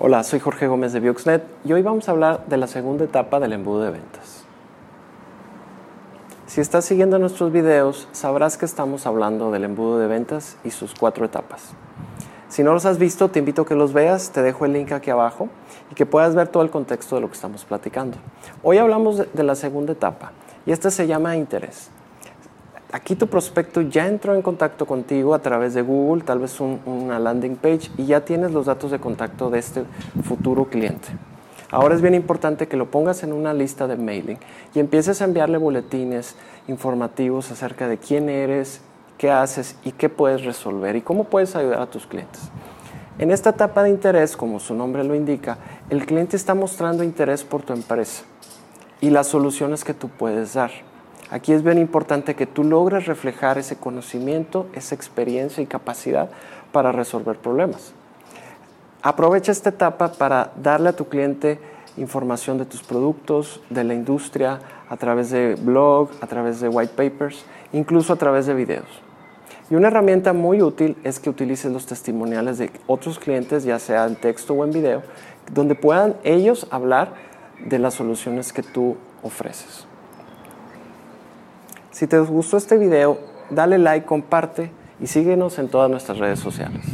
Hola, soy Jorge Gómez de Bioxnet y hoy vamos a hablar de la segunda etapa del embudo de ventas. Si estás siguiendo nuestros videos, sabrás que estamos hablando del embudo de ventas y sus cuatro etapas. Si no los has visto, te invito a que los veas, te dejo el link aquí abajo y que puedas ver todo el contexto de lo que estamos platicando. Hoy hablamos de, la segunda etapa y esta se llama interés. Aquí tu prospecto ya entró en contacto contigo a través de Google, tal vez una landing page y ya tienes los datos de contacto de este futuro cliente. Ahora es bien importante que lo pongas en una lista de mailing y empieces a enviarle boletines informativos acerca de quién eres, qué haces y qué puedes resolver y cómo puedes ayudar a tus clientes. En esta etapa de interés, como su nombre lo indica, el cliente está mostrando interés por tu empresa y las soluciones que tú puedes dar. Aquí es bien importante que tú logres reflejar ese conocimiento, esa experiencia y capacidad para resolver problemas. Aprovecha esta etapa para darle a tu cliente información de tus productos, de la industria, a través de blog, a través de white papers, incluso a través de videos. Y una herramienta muy útil es que utilices los testimoniales de otros clientes, ya sea en texto o en video, donde puedan ellos hablar de las soluciones que tú ofreces. Si te gustó este video, dale like, comparte y síguenos en todas nuestras redes sociales.